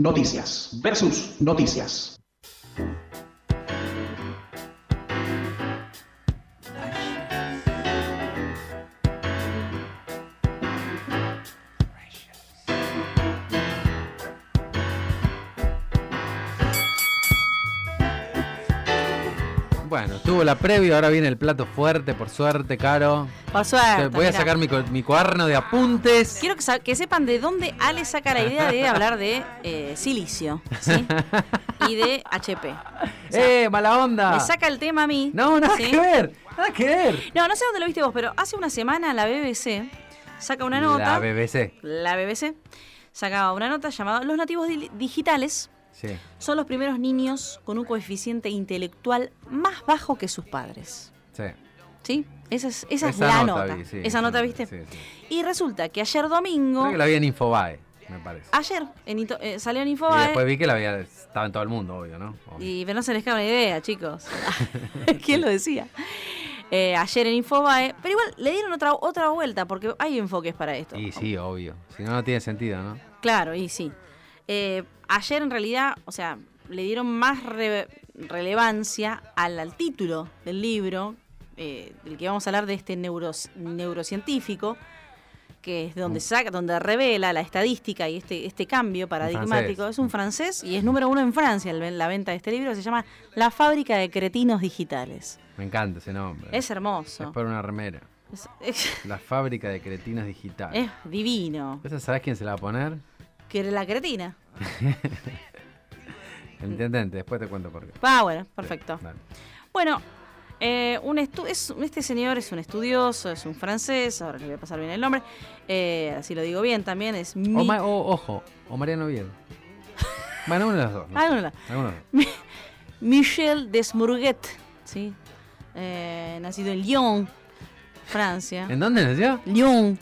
Noticias versus noticias. Bueno, tuvo la previa, ahora viene el plato fuerte, por suerte, caro. Por suerte. Voy a sacar mi, mi cuaderno de apuntes. Quiero que, sepan de dónde Ale saca la idea de hablar de eh, silicio ¿sí? y de HP. O sea, ¡Eh, mala onda! me saca el tema a mí. No, nada ¿sí? que ver, nada que ver. No, no sé dónde lo viste vos, pero hace una semana la BBC saca una nota. La BBC. la BBC sacaba una nota llamada Los nativos di- digitales Sí. son los primeros niños con un coeficiente intelectual más bajo que sus padres. Sí. ¿Sí? Esa es, esa es Esa la nota nota. vi, sí, esa nota, ¿viste? sí. Y resulta que ayer domingo, Creo que la vi en Infobae, me parece. ayer en eh, salió en y Infobae, después vi que la había, estaba en todo el mundo, obvio, ¿no? Obvio. y pero no se les cabe una idea, chicos. ¿Quién lo decía? Eh, ayer en Infobae, pero igual le dieron otra, otra vuelta porque hay enfoques para esto. Y sí, obvio. Si no, no tiene sentido, ¿no? Claro, y sí. Eh, ayer en realidad, o sea, le dieron más re- relevancia al, al título del libro, eh, del que vamos a hablar de este neurocientífico, que es donde saca, donde revela la estadística y este, este cambio paradigmático. Es un francés y es número uno en Francia el- la venta de este libro, se llama La fábrica de cretinos digitales. Me encanta ese nombre. Es hermoso. Es por una remera. Es, es- La fábrica de cretinos digitales. es divino. ¿Esa sabes quién se la va a poner? Que era la cretina. El intendente, después te cuento por qué. Ah, bueno, perfecto. Bueno, eh, un estu- es, este señor es un estudioso, es un francés, ahora le voy a pasar bien el nombre, eh, así lo digo bien también, es mi... O, Ma- o- ojo, o Mariano Oviedo. Bueno, uno de los dos. ¿no? No, no. Alguno de los dos. Michel Desmourguet, ¿sí? Eh, nacido en Lyon, Francia. ¿En dónde nació? Lyon.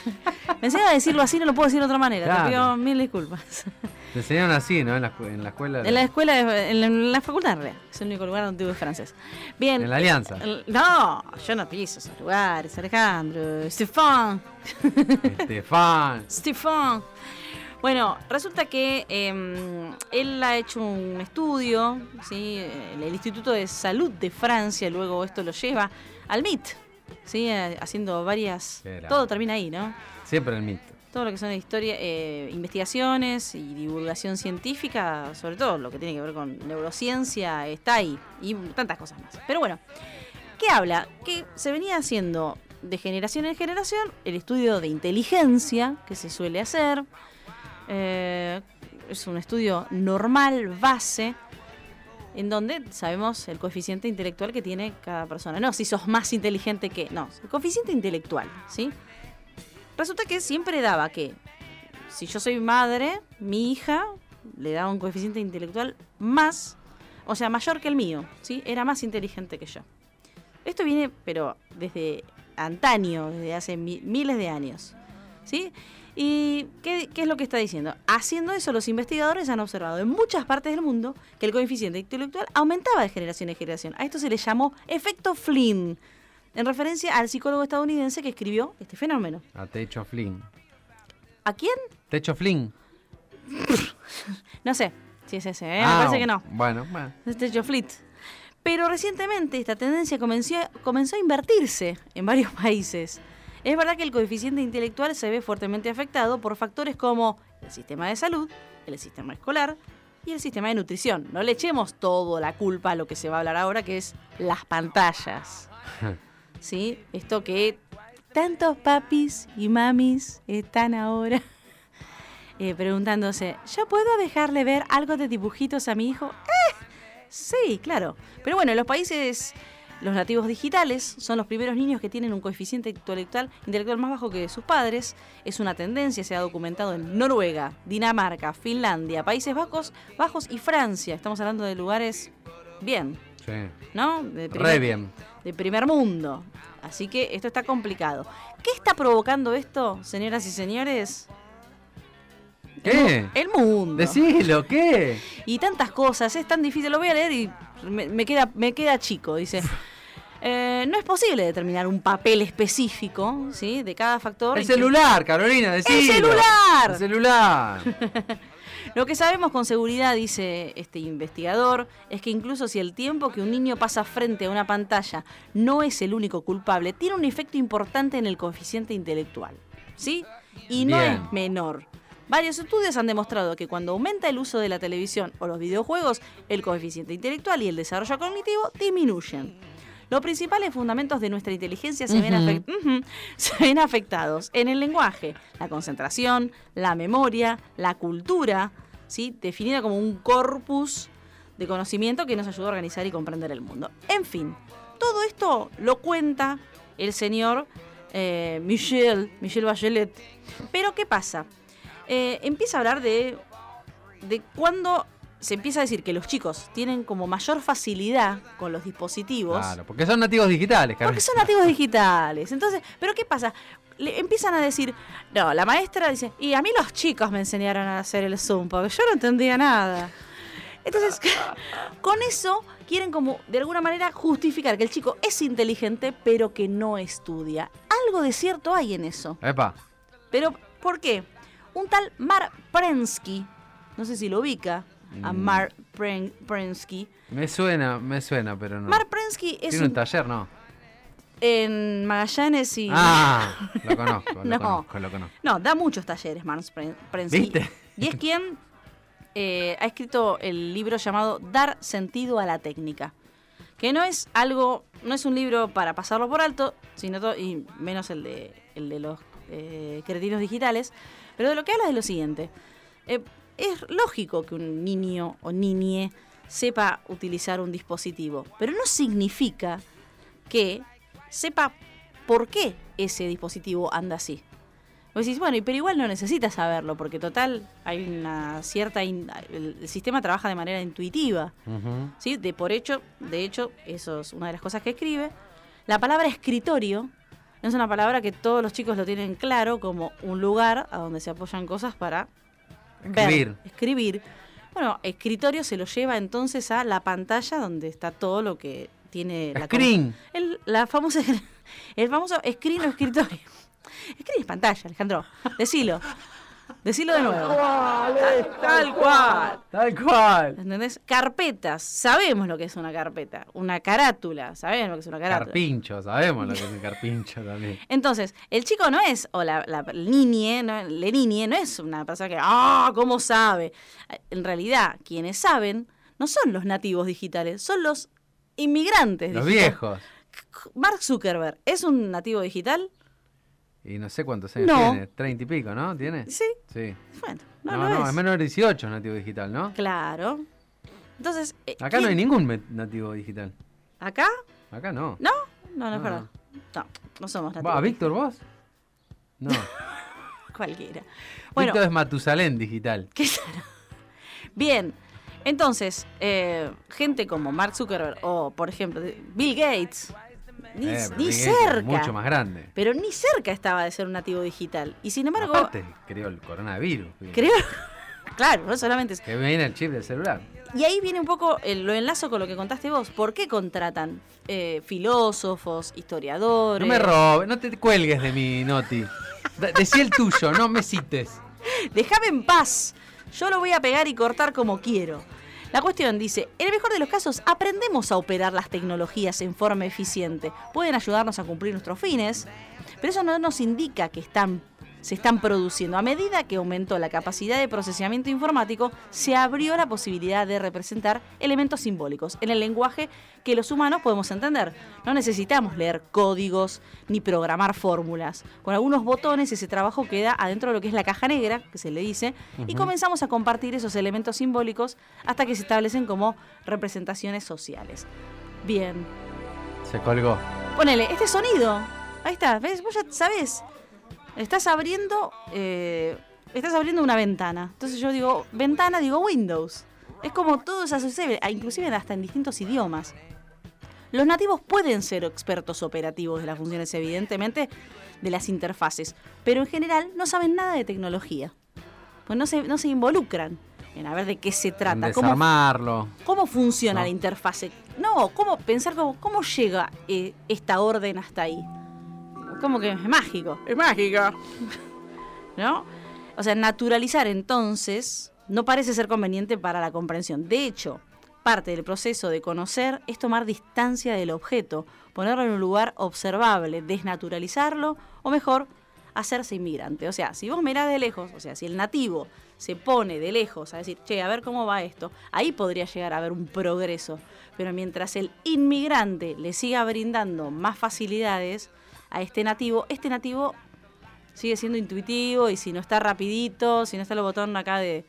Pensé a decirlo así, no lo puedo decir de otra manera, Claro. te pido mil disculpas. Te enseñaron así, ¿no? En la, en la escuela. En la escuela, de- en la, en la facultad, realidad, es el único lugar donde tuve francés. Bien. En la Alianza. El- No, yo no piso esos lugares, Alejandro. Stefan. Estefan. Stefan. Bueno, resulta que eh, él ha hecho un estudio, ¿sí? el Instituto de Salud de Francia, luego esto lo lleva al MIT, ¿sí? Eh, haciendo varias... Todo termina ahí, ¿no? Siempre el mito. Todo lo que son historia, eh, investigaciones y divulgación científica, sobre todo lo que tiene que ver con neurociencia, está ahí. Y tantas cosas más. Pero bueno, ¿qué habla? Que se venía haciendo de generación en generación el estudio de inteligencia que se suele hacer. Eh, es un estudio normal, base, en donde sabemos el coeficiente intelectual que tiene cada persona. No si sos más inteligente que... No, el coeficiente intelectual, ¿sí? Resulta que siempre daba que si yo soy madre, mi hija le daba un coeficiente intelectual más, o sea, mayor que el mío, ¿sí? Era más inteligente que yo. Esto viene, pero desde antaño, desde hace mi- miles de años, ¿sí? ¿Y qué, qué es lo que está diciendo? Haciendo eso, los investigadores han observado en muchas partes del mundo que el coeficiente intelectual aumentaba de generación en generación. A esto se le llamó efecto Flynn, en referencia al psicólogo estadounidense que escribió este fenómeno. A Techo Flynn. ¿A quién? Techo Flynn. No sé si es ese, ¿eh? Ah, me parece que no. Bueno, bueno. Es Techo Fleet. Pero recientemente esta tendencia comenzó, comenzó a invertirse en varios países. Es verdad que el coeficiente intelectual se ve fuertemente afectado por factores como el sistema de salud, el sistema escolar y el sistema de nutrición. No le echemos todo la culpa a lo que se va a hablar ahora, que es las pantallas. ¿Sí? Esto que tantos papis y mamis están ahora eh, preguntándose, ¿yo puedo dejarle ver algo de dibujitos a mi hijo? Eh, sí, claro. Pero bueno, en los países, los nativos digitales son los primeros niños que tienen un coeficiente intelectual, intelectual más bajo que sus padres. Es una tendencia, se ha documentado en Noruega, Dinamarca, Finlandia, Países Bajos, Bajos y Francia. Estamos hablando de lugares bien, Sí. ¿no? De Re bien. de primer mundo. Así que esto está complicado. ¿Qué está provocando esto, señoras y señores? ¿Qué? El mundo. Decilo, ¿qué? Y tantas cosas, es tan difícil. Lo voy a leer y me, me queda, me queda chico. Dice. eh, no es posible determinar un papel específico ¿sí? de cada factor. El que- celular, Carolina, decilo. celular! El celular. Lo que sabemos con seguridad, dice este investigador, es que incluso si el tiempo que un niño pasa frente a una pantalla no es el único culpable, tiene un efecto importante en el coeficiente intelectual. ¿Sí? Y no Bien. es menor. Varios estudios han demostrado que cuando aumenta el uso de la televisión o los videojuegos, el coeficiente intelectual y el desarrollo cognitivo disminuyen. Los principales fundamentos de nuestra inteligencia se, ven, se afectados en el lenguaje, la concentración, la memoria, la cultura, ¿sí? definida como un corpus de conocimiento que nos ayuda a organizar y comprender el mundo. En fin, todo esto lo cuenta el señor eh, Michel, Michel Bachelet. Pero ¿qué pasa? Eh, empieza a hablar de, de cuando se empieza a decir que los chicos tienen como mayor facilidad con los dispositivos. Claro, porque son nativos digitales, Carmen. Porque son nativos digitales. Entonces, ¿pero qué pasa? Le empiezan a decir, no, la maestra dice, y a mí los chicos me enseñaron a hacer el Zoom, porque yo no entendía nada. Entonces, con eso quieren como, de alguna manera, justificar que el chico es inteligente, pero que no estudia. Algo de cierto hay en eso. Epa. Pero, ¿por qué? Un tal Mar Prensky, no sé si lo ubica, a Mm. Mar Pren- Prensky. Me suena, me suena, pero no. Mar Prensky es Tiene un un, taller, ¿no? en Magallanes y... Ah, lo conozco, lo No. conozco, lo conozco. No, da muchos talleres, Mars Pren- Prensky. ¿Viste? Y es quien eh, ha escrito el libro llamado Dar sentido a la técnica. Que no es algo, no es un libro para pasarlo por alto, sino to- y menos el de, el de los eh, cretinos digitales, pero de lo que habla es lo siguiente. Eh, es lógico que un niño o niñe sepa utilizar un dispositivo, pero no significa que sepa por qué ese dispositivo anda así. Vos decís, bueno, y pero igual no necesitas saberlo, porque total hay una cierta... in- el, el sistema trabaja de manera intuitiva. ¿sí? De por hecho, de hecho, eso es una de las cosas que escribe. La palabra escritorio no es una palabra que todos los chicos lo tienen claro como un lugar a donde se apoyan cosas para ver, Escribir. escribir. Bueno, escritorio se lo lleva entonces a la pantalla donde está todo lo que tiene la Screen. el, la famosa, el famoso screen o escritorio. Screen es pantalla, Alejandro. Decilo. Decilo de nuevo. Tal cual. Tal cual. ¿Entendés? Carpetas. Sabemos lo que es una carpeta. Una carátula. Sabemos lo que es una carátula. Carpincho, sabemos lo que es un carpincho también. Entonces, el chico no es, o la, la niñe, no, le niñe, no es una persona que, ah, ¿cómo sabe? En realidad, quienes saben no son los nativos digitales, son los inmigrantes Los digitales. viejos. Mark Zuckerberg, ¿es un nativo digital? Y no sé cuántos años No. tiene. Treinta y pico, ¿no? ¿Tiene? Sí. Sí. Bueno, no, No, lo no, es. es menor de 18 nativo digital, ¿no? Claro. Entonces, eh, Acá no ¿quién- hay ningún nativo digital. ¿Acá? Acá no. ¿No? No, no es No. verdad. No, no somos nativos. ¿Víctor vos? No. Cualquiera. Bueno, Víctor es Matusalén digital. ¿Qué será? Bien, entonces, eh, gente como Mark Zuckerberg o, por ejemplo, Bill Gates, ni, Eh, ni cerca. Mucho más grande. Pero ni cerca estaba de ser un nativo digital. Y sin embargo, Aparte, creó el coronavirus. creo. Claro, no solamente. Que viene el chip del celular. Y ahí viene un poco, el- lo enlazo con lo que contaste vos. ¿Por qué contratan eh, filósofos, historiadores? No me robes, no te cuelgues de mi noti. Decí el tuyo, no me cites. Déjame en paz. Yo lo voy a pegar y cortar como quiero. La cuestión dice, en el mejor de los casos, aprendemos a operar las tecnologías en forma eficiente. Pueden ayudarnos a cumplir nuestros fines, pero eso no nos indica que están, se están produciendo. A medida que aumentó la capacidad de procesamiento informático, se abrió la posibilidad de representar elementos simbólicos en el lenguaje que los humanos podemos entender. No necesitamos leer códigos ni programar fórmulas. Con algunos botones ese trabajo queda adentro de lo que es la caja negra, que se le dice, y comenzamos a compartir esos elementos simbólicos hasta que se establecen como representaciones sociales. Bien, Se colgó. ponele, este sonido, ahí está, ¿ves? Vos ya sabés, estás abriendo, eh, estás abriendo una ventana. Entonces yo digo, ventana, digo Windows. Es como todo se asocia, ah, inclusive hasta en distintos idiomas. Los nativos pueden ser expertos operativos de las funciones, evidentemente, de las interfaces, pero en general no saben nada de tecnología. Pues no se, no se involucran en a ver de qué se En trata, cómo, desarmarlo. cómo funciona No. la interfase. No, cómo pensar cómo, cómo llega eh, esta orden hasta ahí. Como que es mágico. Es mágico. ¿No? O sea, naturalizar entonces no parece ser conveniente para la comprensión. De hecho, parte del proceso de conocer es tomar distancia del objeto, ponerlo en un lugar observable, desnaturalizarlo o mejor, hacerse inmigrante. O sea, si vos mirás de lejos, o sea, si el nativo se pone de lejos a decir, che, a ver cómo va esto, ahí podría llegar a haber un progreso. Pero mientras el inmigrante le siga brindando más facilidades a este nativo, este nativo sigue siendo intuitivo y si no está rapidito, si no está el botón acá de,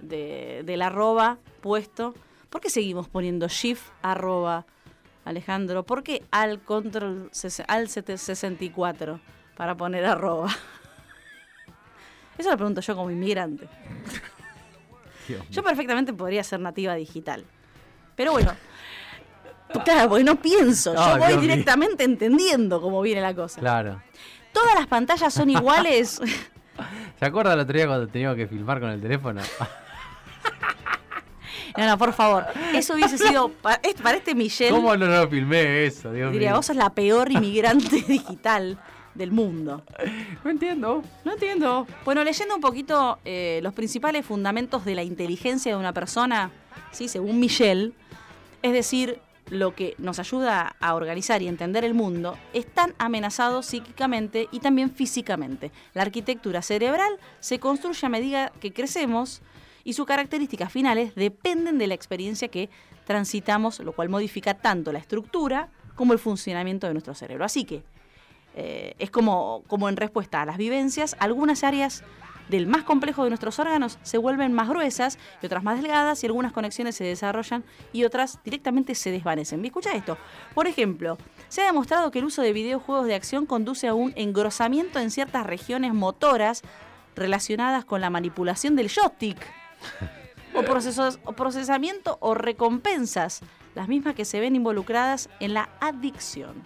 de, del arroba puesto, ¿por qué seguimos poniendo shift arroba, Alejandro? ¿Por qué al control al 64 para poner arroba? Eso lo pregunto yo como inmigrante. Yo perfectamente podría ser nativa digital. Pero bueno, claro, porque no pienso, yo voy directamente entendiendo cómo viene la cosa. Claro. Todas las pantallas son iguales. ¿Se acuerda el otro día cuando teníamos que filmar con el teléfono? No, no, por favor. Eso hubiese sido para, es- para este Michelle. ¿Cómo no lo filmé eso, Dios diría, mío? vos sos la peor inmigrante digital del mundo. No entiendo. No entiendo. Bueno, leyendo un poquito eh, los principales fundamentos de la inteligencia de una persona, ¿sí? según Michelle, es decir, lo que nos ayuda a organizar y entender el mundo, están amenazados psíquicamente y también físicamente. La arquitectura cerebral se construye a medida que crecemos y sus características finales dependen de la experiencia que transitamos, lo cual modifica tanto la estructura como el funcionamiento de nuestro cerebro. Así que eh, es como, como en respuesta a las vivencias, algunas áreas del más complejo de nuestros órganos se vuelven más gruesas y otras más delgadas y algunas conexiones se desarrollan y otras directamente se desvanecen. ¿Me escucha esto? Por ejemplo, se ha demostrado que el uso de videojuegos de acción conduce a un engrosamiento en ciertas regiones motoras relacionadas con la manipulación del joystick o, procesos, o procesamiento o recompensas, las mismas que se ven involucradas en la adicción.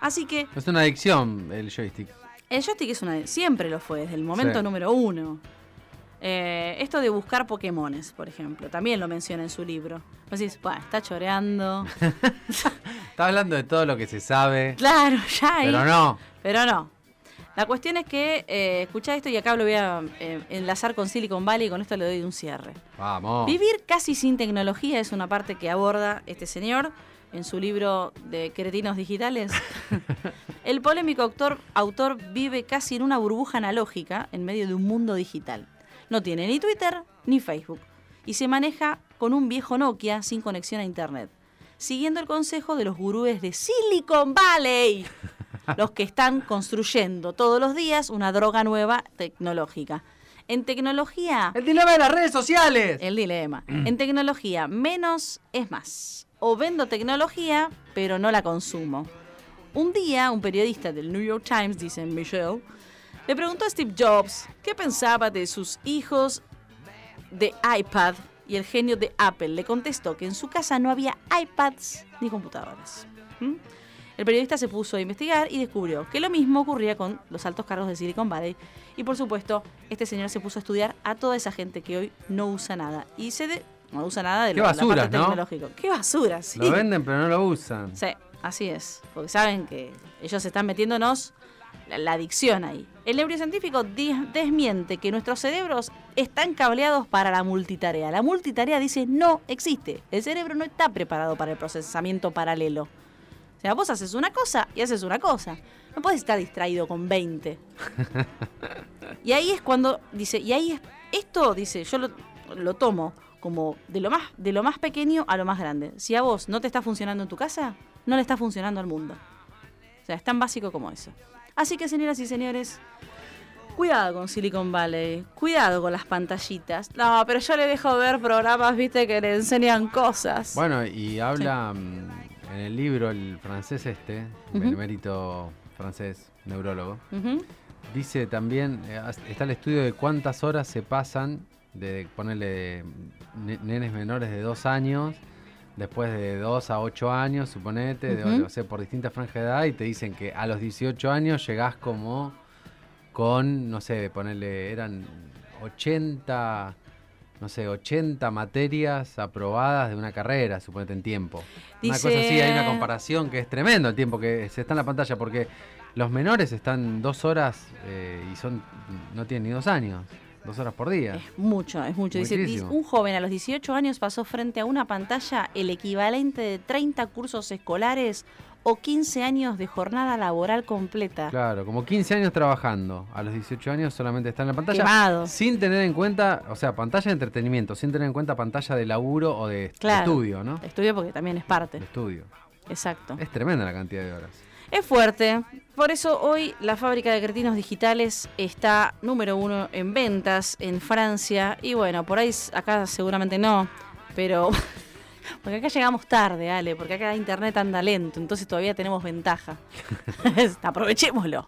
Así que Es una adicción el joystick. El joystick es una, siempre lo fue, desde el momento Sí. número uno. Eh, esto de buscar Pokémones, por ejemplo, también lo menciona en su libro. Vos decís, "Buah, está choreando. Está hablando de todo lo que se sabe, claro, ya ahí. pero no. Pero no. La cuestión es que, eh, escuchá esto y acá lo voy a eh, enlazar con Silicon Valley y con esto le doy un cierre. Vamos. Vivir casi sin tecnología es una parte que aborda este señor en su libro de Cretinos Digitales. El polémico autor, autor vive casi en una burbuja analógica en medio de un mundo digital. No tiene ni Twitter ni Facebook y se maneja con un viejo Nokia sin conexión a Internet, siguiendo el consejo de los gurúes de Silicon Valley, los que están construyendo todos los días una droga nueva tecnológica. En tecnología El dilema de las redes sociales. el dilema. En tecnología, menos es más. O vendo tecnología, pero no la consumo. Un día, un periodista del New York Times, dice Michelle, le preguntó a Steve Jobs qué pensaba de sus hijos de iPad y el genio de Apple le contestó que en su casa no había iPads ni computadoras. ¿Mm? El periodista se puso a investigar y descubrió que lo mismo ocurría con los altos cargos de Silicon Valley. Y por supuesto, este señor se puso a estudiar a toda esa gente que hoy no usa nada. Y se de- no usa nada de Qué lo- la basuras, parte ¿no? tecnológico. Qué basura, sí. Lo venden, pero no lo usan. Sí, así es. Porque saben que ellos están metiéndonos la, la adicción ahí. El neurocientífico desmiente que nuestros cerebros están cableados para la multitarea. La multitarea dice no existe. El cerebro no está preparado para el procesamiento paralelo. O sea, vos haces una cosa y haces una cosa. No puedes estar distraído con 20. Y ahí es cuando dice, y ahí es, esto dice, yo lo, lo tomo como de lo más de lo más pequeño a lo más grande. Si a vos no te está funcionando en tu casa, no le está funcionando al mundo. O sea, es tan básico como eso. Así que, señoras y señores, cuidado con Silicon Valley, cuidado con las pantallitas. No, pero yo le dejo ver programas, viste, que le enseñan cosas. Bueno, y habla mm, en el libro el francés este, el mérito francés, neurólogo, dice también, eh, está el estudio de cuántas horas se pasan de ponerle ne- nenes menores de dos años, después de dos a ocho años, suponete, de- Ujú. o sea, por distintas franjas de edad, y te dicen que a los 18 años llegás como con, no sé, ponerle, eran 80, no sé, 80 materias aprobadas de una carrera, suponete en tiempo. Una cosa así, hay una comparación que es tremendo el tiempo que se está en la pantalla, porque los menores están dos horas eh, y son no tienen ni dos años. Dos horas por día. Es mucho, es mucho. Dice, un joven a los 18 años pasó frente a una pantalla el equivalente de 30 cursos escolares o 15 años de jornada laboral completa. Claro, como 15 años trabajando. A los 18 años solamente está en la pantalla. Quemado. Sin tener en cuenta, o sea, pantalla de entretenimiento, sin tener en cuenta pantalla de laburo o de Claro. estudio, ¿no? Estudio porque también es parte. De estudio. Exacto. Es tremenda la cantidad de horas. Es fuerte. Por eso hoy la fábrica de cretinos digitales está número uno en ventas en Francia. Y bueno, por ahí acá seguramente no. Pero. Porque acá llegamos tarde, Ale. Porque acá internet anda lento. Entonces todavía tenemos ventaja. Aprovechémoslo.